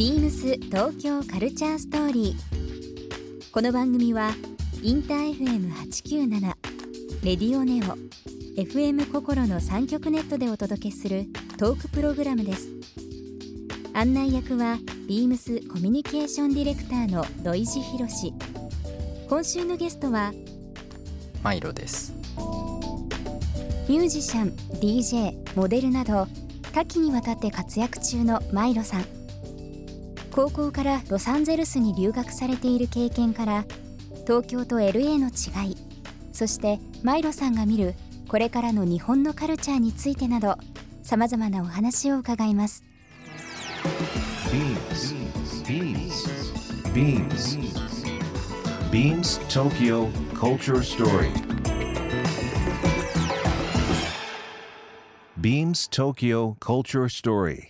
ビームス東京カルチャーストーリー。この番組はインター FM897 レディオネオ FM 心の三極ネットでお届けするトークプログラムです。案内役はビームスコミュニケーションディレクターの土井博志。今週のゲストはマイロですミュージシャン DJ モデルなど多岐にわたって活躍中のマイロさん高校からロサンゼルスに留学されている経験から東京と LA の違いそしてマイロさんが見るこれからの日本のカルチャーについてなどさまざまなお話を伺います。BeamsBeamsBeamsTokyo Culture Story. Beams Tokyo Culture Story.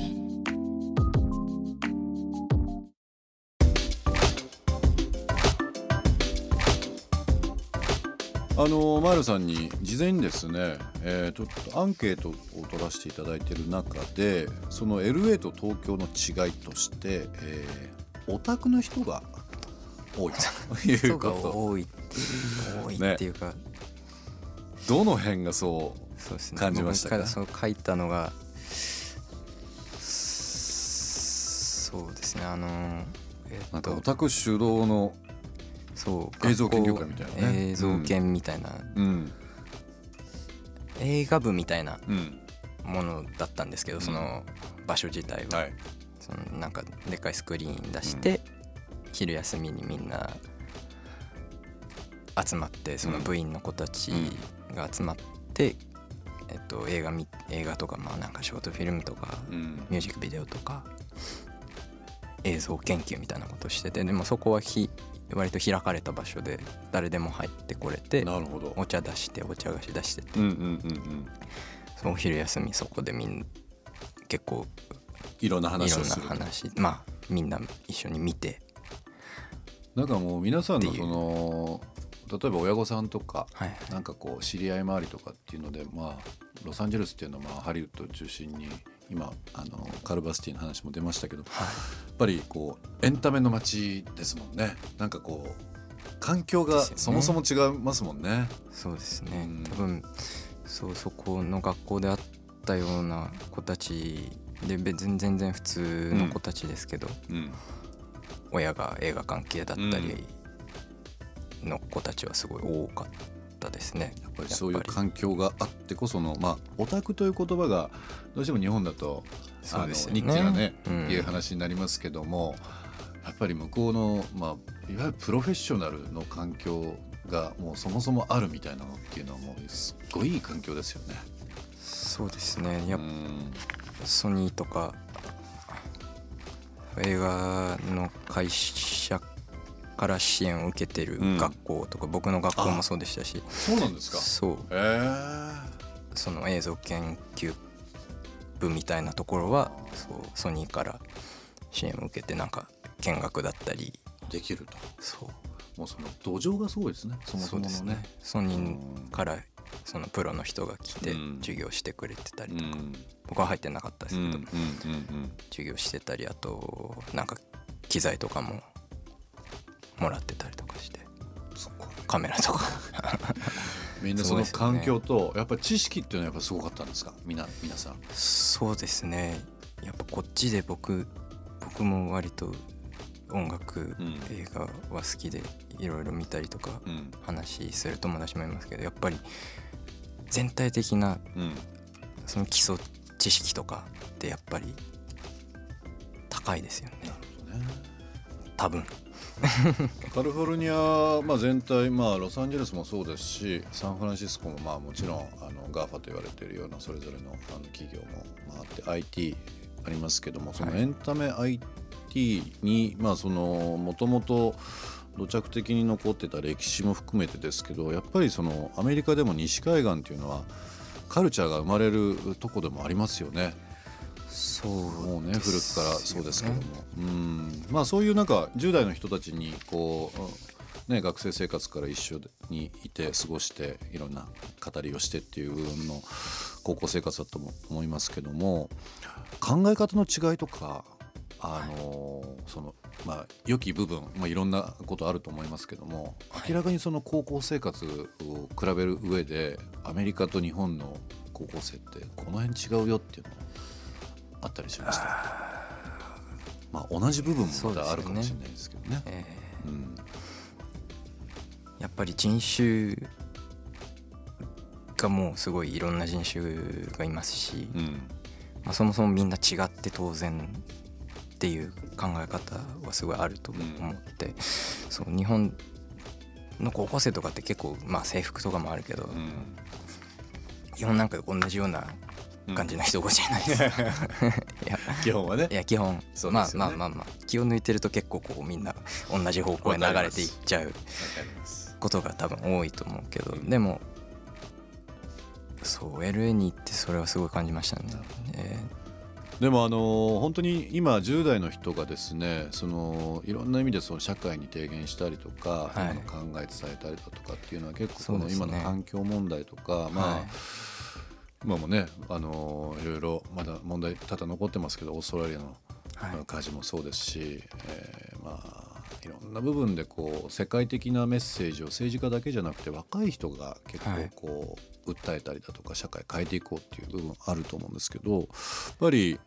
あのマイルさんに事前にですね、えー、ちょっとアンケートを取らせていただいている中でその LA と東京の違いとして、えー、オタクの人が多いということ。多い多いっていうか、どの辺がそそうですね。感じましたか？そう書いたのがそうですね。あのえうなんかオタク主導のそう映像研究会みたいなね。映像研みたいな、うん。映画部みたいなうん。ものだったんですけど、うん。その場所自体は、はい。そのなんかでっかいスクリーン出して、昼休みにみんな集まってその部員の子たちが集まって、えっと、映画み映画とかまあなんかショートフィルムとかうん。ミュージックビデオとか映像研究みたいなことをしててでもそこはひ割と開かれた場所で誰でも入ってこれてなるほど。お茶出してお茶菓子出してて。うんうんうんうん。そのお昼休みそこでみんな結構いろんない話ろんなをすると。話。まあみんな一緒に見て。なんかもう皆さんのその例えば親御さんとかはいはい。なんかこう知り合い周りとかっていうのでまあロサンゼルスっていうのはまあハリウッドを中心に今あのカルバスティの話も出ましたけどやはい。っぱりこうエンタメの街ですもんね。なんかこう環境がそもそも違いますもんね。そうですね、うん。多分そうそこの学校であったような子たちで別に全然普通の子たちですけど、うん。親が映画関係だったりの子たちはすごい多かったですね。やっぱりそういう環境があってこそのまあオタクという言葉がどうしても日本だとそうですよね。ニッチなね、うん。いう話になりますけどもやっぱり向こうの、まあ、いわゆるプロフェッショナルの環境がもうそもそもあるみたいなのっていうのはもうすっごいいい環境ですよね。そうですね。やっぱうん。ソニーとか映画の会社から支援を受けてるうん。学校とか、僕の学校もそうでしたし。そうなんですか？そう。えー、その映像研究部みたいなところはそうソニーから支援を受けてなんか見学だったり。できると。そう。もうその土壌がすごいですね。そもそものね。そうですね。ソニーからそのプロの人が来てうん。授業してくれてたりとか、うん。僕は入ってなかったですけど、うんうんうん。授業してたりあとなんか機材とかももらってたりとかして。カメラとか。みんなその環境とやっぱり知識っていうのはやっぱすごかったんですか？みな皆さん。そうですね。やっぱこっちで僕僕も割と音楽、うん。映画は好きでいろいろ見たりとかうん。話する友達もいますけどやっぱり全体的なうん。その基礎知識とかってやっぱり高いですよね。多分 カリフォルニア、まあ、全体、まあ、ロサンゼルスもそうですしサンフランシスコも、まあ、もちろんあの GAFA と言われているようなそれぞれのあの企業も、まあ、あって IT ありますけどもそのはいエンタメ IT にまあそのもともと土着的に残ってた歴史も含めてですけどやっぱりそのアメリカでも西海岸っていうのはカルチャーが生まれるとこでもありますよね。そうもうね古くからそうですけども、ね。うん。まあそういうなんか10代の人たちにこう、ね、学生生活から一緒にいて過ごしていろんな語りをしてっていう部分の高校生活だとも思いますけども考え方の違いとかあのそのまあ良き部分、まあ、いろんなことあると思いますけども明らかにその高校生活を比べる上でアメリカと日本の高校生ってこの辺違うよっていうのあったりしました。まあ同じ部分もまたあるかもしれないですけどね。えうん。ーやっぱり人種がもうすごいいろんな人種がいますし、うん。まあ、そもそもみんな違って当然っていう考え方はすごいあると思って、そう日本の高校生とかって結構、まあ、制服とかもあるけど、うん。基本なんか同じような感じの人多いじゃないです 基本はね。いや基本、そうまあまあまあまあ。気を抜いてると結構こうみんな同じ方向へ流れていっちゃうことが多分多いと思うけどでもそう LA に行ってそれはすごい感じましたね。えでもあの本当に今10代の人がですねそのいろんな意味でその社会に提言したりとか、はい。今の考え伝えたりだとかっていうのは結構この今の環境問題とか、まあ、はい今もねあのいろいろまだ問題多々残ってますけどオーストラリアのはい火事もそうですし、えーまあいろんな部分でこう世界的なメッセージを政治家だけじゃなくて若い人が結構はいこう訴えたりだとか社会変えていこうっていう部分あると思うんですけどやっぱり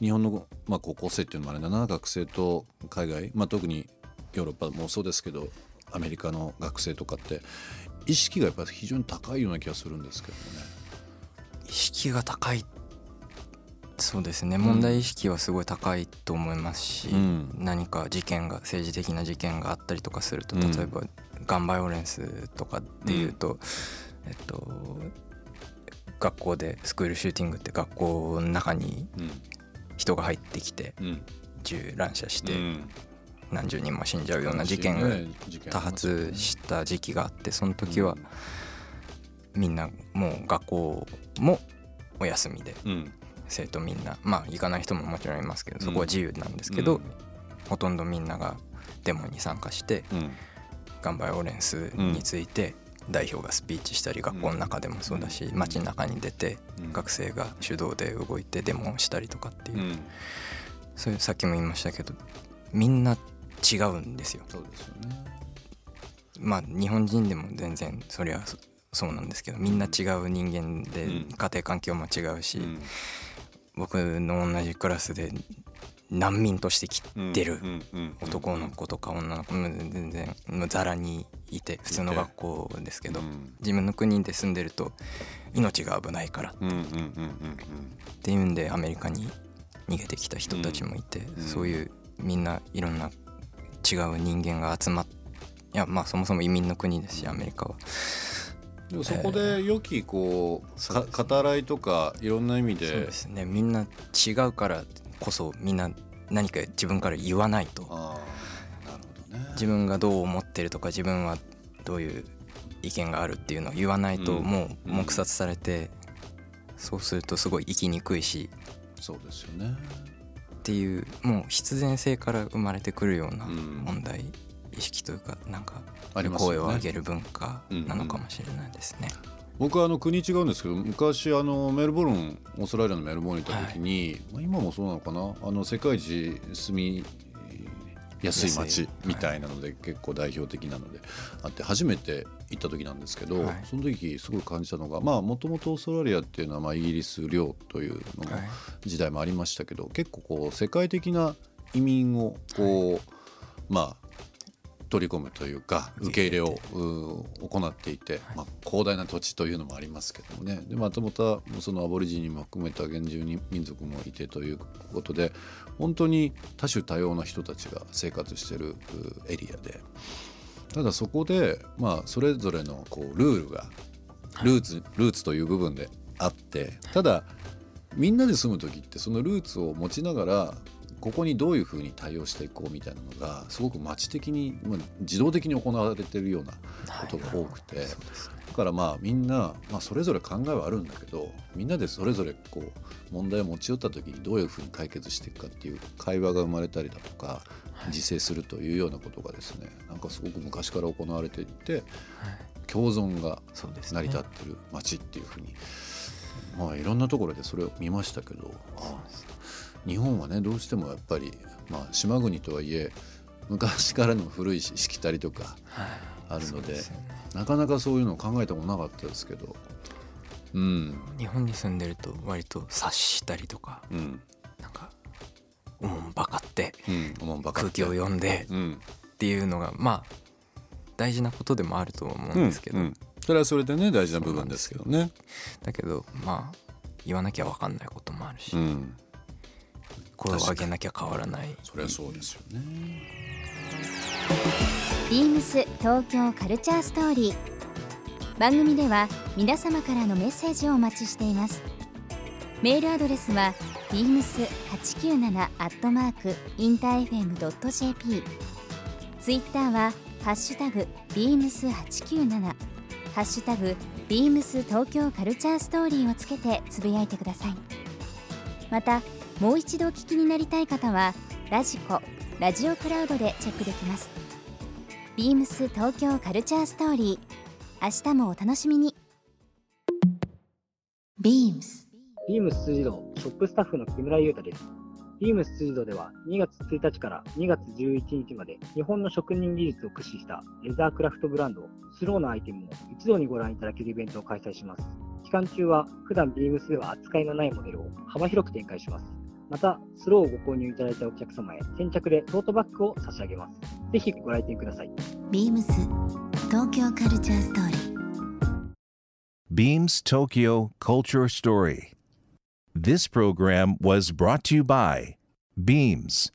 日本の、まあ、高校生っていうのもあれだな学生と海外、まあ、特にヨーロッパもそうですけどアメリカの学生とかって意識がやっぱり非常に高いような気がするんですけどもね。意識が高い。そうですね。問題意識はすごい高いと思いますし、うん。何か事件が政治的な事件があったりとかするとうん。例えばガンバイオレンスとかでいうと、えっと学校でスクールシューティングって学校の中に人が入ってきてうん。銃乱射してうん。何十人も死んじゃうような事件が多発した時期があってその時はみんなもう学校もお休みでうん。生徒みんなまあ行かない人ももちろんいますけどそこは自由なんですけど、うん。ほとんどみんながデモに参加してうん。ガンバイオレンスについて代表がスピーチしたり学校の中でもそうだしうん。街の中に出てうん。学生が主導で動いてデモをしたりとかっていうそういうさっきも言いましたけどみんな違うんですよ。そうですよね。まあ日本人でも全然そりゃそそうなんですけどみんな違う人間でうん。家庭環境も違うし、うん。僕の同じクラスで難民として来てる男の子とか女の子も全然もうザラにいて普通の学校ですけどうん。自分の国で住んでると命が危ないからっていうんでアメリカに逃げてきた人たちもいてうん。そういうみんないろんな違う人間が集まっいやまあそもそも移民の国ですしアメリカはでもそこで良きこうそうですか語らいとかいろんな意味そうでですね。みんな違うからこそみんな何か自分から言わないと。なるほどね。自分がどう思ってるとか自分はどういう意見があるっていうのを言わないとうん。もう黙殺されて、そうするとすごい生きにくいし。そうですよね。っていうもう必然性から生まれてくるようなうん。問題意識というかなんか声を上げる文化なのかもしれないですね。僕はあの国違うんですけど昔あのメルボルンオーストラリアのメルボルンに行った時に、まあ今もそうなのかな？あの世界一住みやすい安街い。みたいなので、結構代表的なのであって初めて行った時なんですけど、はい。その時すごい感じたのがまあもともとオーストラリアっていうのはまあイギリス領というの時代もありましたけど結構こう世界的な移民をこう、まあ取り込むというか受け入れをう行っていて、まあ、広大な土地というのもありますけどもね。でまたまたそのアボリジニも含めた原住民族もいてということで本当に多種多様な人たちが生活してるうエリアで。ただそこで、まあ、それぞれのこうルールがルーツルーツという部分であってただみんなで住む時ってそのルーツを持ちながらここにどういうふうに対応していこうみたいなのがすごく街的に、まあ、自動的に行われているようなことが多くて、だからまあみんな、まあ、それぞれ考えはあるんだけどみんなでそれぞれこう問題を持ち寄った時にどういうふうに解決していくかっていう会話が生まれたりだとか自制するというようなことがですねなんかすごく昔から行われていて共存がそうですね成り立ってる街っていうふうにまあいろんなところでそれを見ましたけどあ日本はねどうしてもやっぱり、まあ、島国とはいえ昔からの古いししきたりとかはい。あるのでそうでね。なかなかそういうのを考えたことなかったですけど。うん。日本に住んでると割と察したりとかうん。なんかおもんばかってうんおもんばか空気を読んでうん。っていうのがまあ大事なことでもあるとは思うんですけど、うんうん。それはそれでね大事な部分ですけどね。だけどまあ言わなきゃ分かんないこともあるし、うん声を上げなきゃ変わらない。それはそうですよね。ビームス東京カルチャーストーリー。番組では皆様からのメッセージをお待ちしています。メールアドレスは beams897 アットマークインター FM.jp ツイッターはハッシュタグ beams897 ハッシュタグ beams 東京カルチャーストーリーをつけてつぶやいてください。またもう一度お聞きになりたい方はラジコラジオクラウドでチェックできますビームス東京カルチャーストーリー明日もお楽しみに beams ビームス辻堂ショップスタッフの木村優太です。ビームス辻堂では2月1日から2月11日まで日本の職人技術を駆使したレザークラフトブランドスローなアイテムを一度にご覧いただけるイベントを開催します。期間中は普段ビームスでは扱いのないモデルを幅広く展開します。また、スローをご購入いただいたお客様へ先着でトートバッグを差し上げます。ぜひご来店ください。beams 東京カルチャーストーリー Beams Tokyo Culture Story. This program was brought to you by Beams.